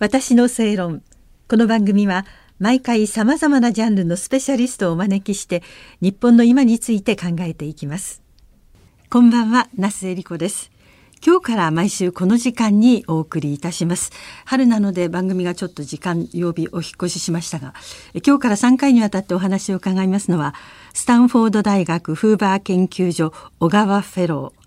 私の正論。この番組は毎回さまざまなジャンルのスペシャリストをお招きして日本の今について考えていきます。こんばんは那須恵理子です。今日から毎週この時間にお送りいたします。春なので番組がちょっと時間曜日お引越ししましたが今日から3回にわたってお話を伺いますのはスタンフォード大学フーバー研究所小川フェロー。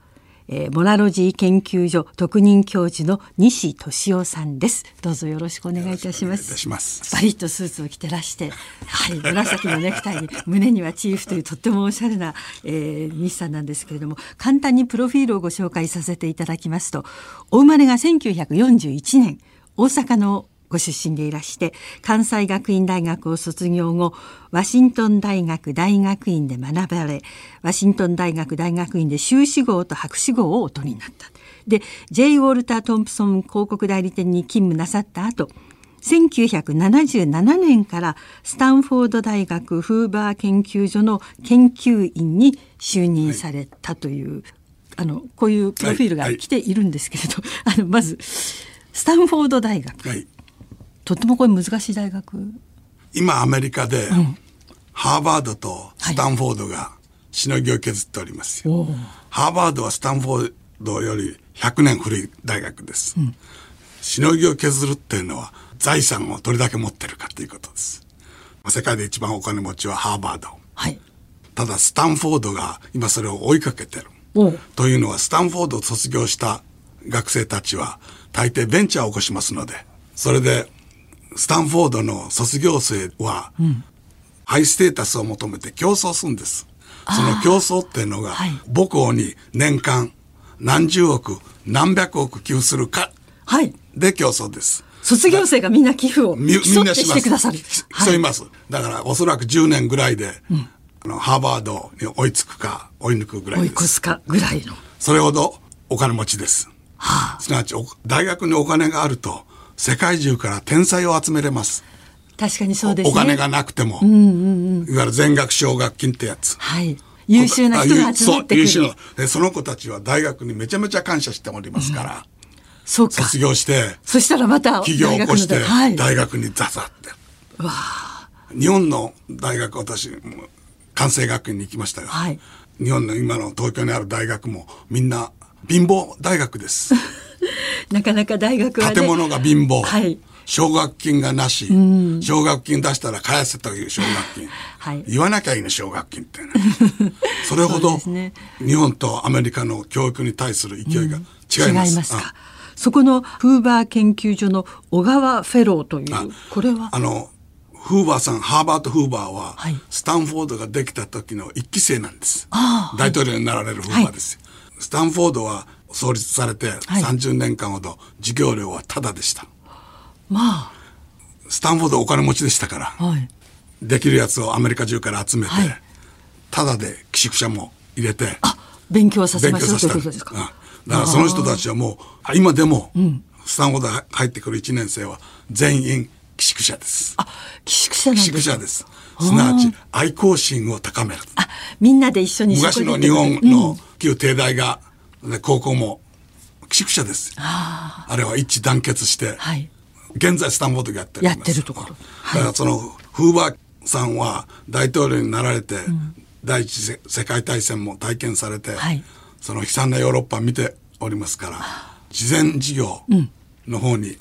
えー、モラロジー研究所特任教授の西俊夫さんです。どうぞよろしくお願いいたします。バリッとスーツを着てらしてはい紫のネクタイに胸にはチーフというとってもおしゃれな、えー、西さんなんですけれども簡単にプロフィールをご紹介させていただきますとお生まれが1941年大阪のご出身でいらして関西学院大学を卒業後ワシントン大学大学院で学ばれワシントン大学大学院で修士号と博士号をお取りになった。で J. ウォルター・トンプソン広告代理店に勤務なさった後1977年からスタンフォード大学フーバー研究所の研究員に就任されたという、はい、あのこういうプロフィールが来ているんですけれど、はいはい、あのまずスタンフォード大学、はいとってもこれ難しい大学。今アメリカで、うん、ハーバードとスタンフォードがしのぎを削っておりますよ、はい、ハーバードはスタンフォードより100年古い大学です、うん、しのぎを削るっていうのは財産をどれだけ持ってるかということです。世界で一番お金持ちはハーバード、はい、ただスタンフォードが今それを追いかけてる。というのはスタンフォードを卒業した学生たちは大抵ベンチャーを起こしますのでそれでスタンフォードの卒業生は、ハイステータスを求めて競争するんです。その競争っていうのが、母校に年間何十億、何百億寄付するか、はい、で競争です。卒業生がみんな寄付をみみんなしてくださる。競います。だからおそらく10年ぐらいで、うん、あのハーバードに追いつくか追い抜くぐらいです。追い越すかぐらいの。それほどお金持ちです。はあ、すなわち大学にお金があると世界中から天才を集めれます。確かにそうです、ね、お金がなくても、うんうんうん、いわゆる全額奨学金ってやつ。はい。優秀な人が集まってくる。そう、優秀な。その子たちは大学にめちゃめちゃ感謝しておりますから。うん、そうか。卒業して、そしたらまた企業を起こして、大学にザザって。わ日本の大学、私、関西学院に行きましたが、はい、日本の今の東京にある大学もみんな貧乏大学です。なかなか大学は、ね、建物が貧乏。はい。奨学金がなし、奨学金出したら返せという奨学金、はい、言わなきゃいいの奨学金って、ね、それほど日本とアメリカの教育に対する勢いが違います。違いますか。そこのフーバー研究所の小川フェローという、これは？あの、フーバーさん、ハーバート・フーバーは、はい、スタンフォードができた時の一期生なんです。大統領になられるフーバーです。はい、スタンフォードは創立されて30年間ほど授業料はタダでした。まあ。スタンフォードお金持ちでしたから、はい、できるやつをアメリカ中から集めて、はい、タダで寄宿舎も入れて、勉強させましょうということですか。だからその人たちはもう、今でも、スタンフォード入ってくる1年生は全員寄宿舎です。あ、寄宿舎なんです寄宿舎です。すなわち愛好心を高める。あ、みんなで一緒に昔の日本の旧帝大がで高校も寄宿舎です。あれは一致団結して、はい、現在スタンフォードやってるやってるところ。だからそのフーバーさんは大統領になられて、うん、第一次世界大戦も体験されて、はい、その悲惨なヨーロッパ見ておりますから、慈善事業の方に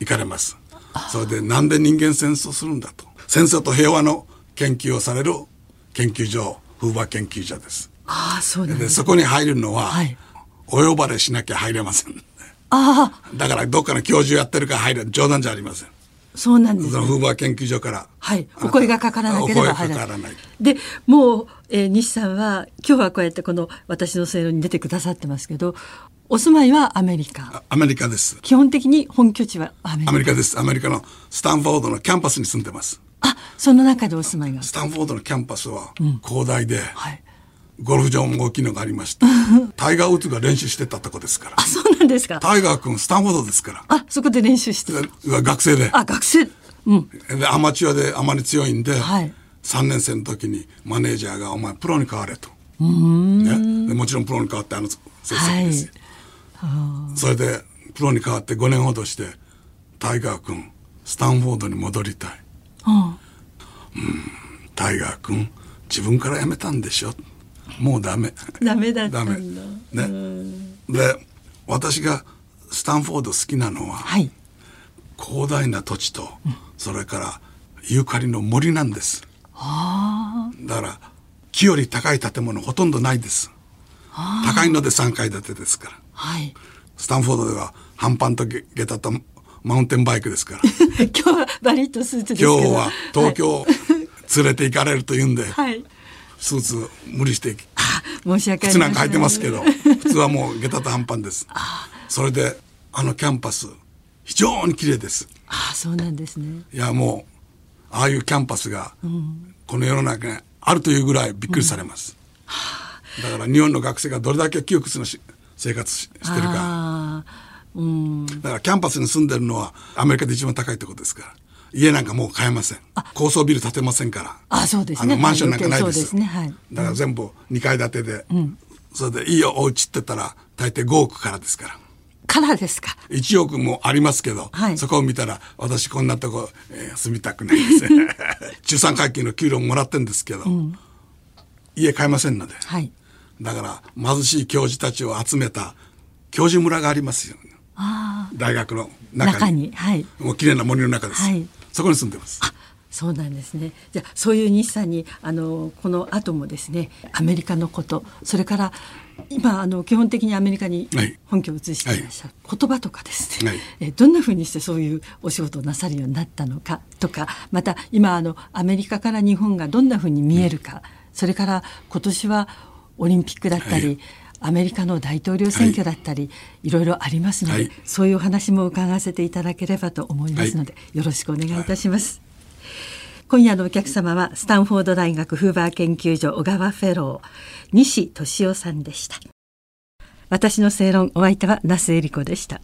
行かれます。うんはい、それでなんで人間戦争するんだと。戦争と平和の研究をされる研究所、フーバー研究所です。ああ、そうでそこに入るのは、はい、お呼ばれしなきゃ入れません。ああ。だからどっかの教授やってるから入る。冗談じゃありません。そうなんです、ね。そのフーバー研究所から。はい。お声がかからなければ入らない。ないで、もう、えー、西さんは、今日はこうやってこの私の正論に出てくださってますけど、お住まいはアメリカ。アメリカです。基本的に本拠地はアメリカ。アメリカです。アメリカのスタンフォードのキャンパスに住んでます。あ、その中でお住まいが。スタンフォードのキャンパスは広大で、うん、はい。ゴルフ場も大きいのがありました。タイガー・ウッズが練習してたとこですから。あ、そうなんですか。タイガー君、スタンフォードですから。あ、そこで練習して学生で。あ、学生。うん。で、アマチュアであまり強いんで、はい、3年生の時にマネージャーが、お前プロに変われと。うん、ね、でもちろんプロに変わってあの成績ですよ。はい、それで、プロに変わって5年ほどして、タイガー君スタンフォードに戻りたい、うん、タイガー君自分から辞めたんでしょ？もうダメ。ダメだったダメ。んだねで私がスタンフォード好きなのは、はい。広大な土地と、それからユーカリの森なんです。あだから木より高い建物ほとんどないです。高いので3階建てですから。あはい。スタンフォードでは半パンと下下駄とマウンテンバイクですから。今日はバリッとスーツです今日は東京連れて行かれると言うんで、はい、はいスーツ無理して申し訳、靴なんか履いてますけど普通はもう下駄と半パンです。それであのキャンパス非常に綺麗です。ああそうなんですね。いやもうああいうキャンパスがこの世の中にあるというぐらいびっくりされます、だから日本の学生がどれだけ窮屈なし生活ししてるかだからキャンパスに住んでるのはアメリカで一番高いところですから。家なんかもう買えません。高層ビル建てませんから。あそうですね。マンションなんかないそうですね。はい。だから全部2階建てで、それでいいよお家って言ったら大抵5億からですから。からですか。1億もありますけど、はい。そこを見たら私こんなとこ、えー住みたくないです。ね 中産階級の給料もらってんですけど、家買えませんので、はい。だから貧しい教授たちを集めた教授村がありますよ、ああ大学の中に。はい。もう綺麗な森の中です、はい。そこに住んでます。そうなんですね。じゃあそういう日産にあのこの後もですねアメリカのことそれから今あの基本的にアメリカにはい。本拠を移していらっしゃる、言葉とかですね、はい。えどんなふうにしてそういうお仕事をなさるようになったのかとかまた今あのアメリカから日本がどんなふうに見えるか、それから今年はオリンピックだったり、はいアメリカの大統領選挙だったり、い、ろいろありますので、はい。そういうお話も伺わせていただければと思いますので、よろしくお願いいたします。今夜のお客様はスタンフォード大学フーバー研究所小川フェロー西俊夫さんでした。私の正論お相手は那須恵理子でした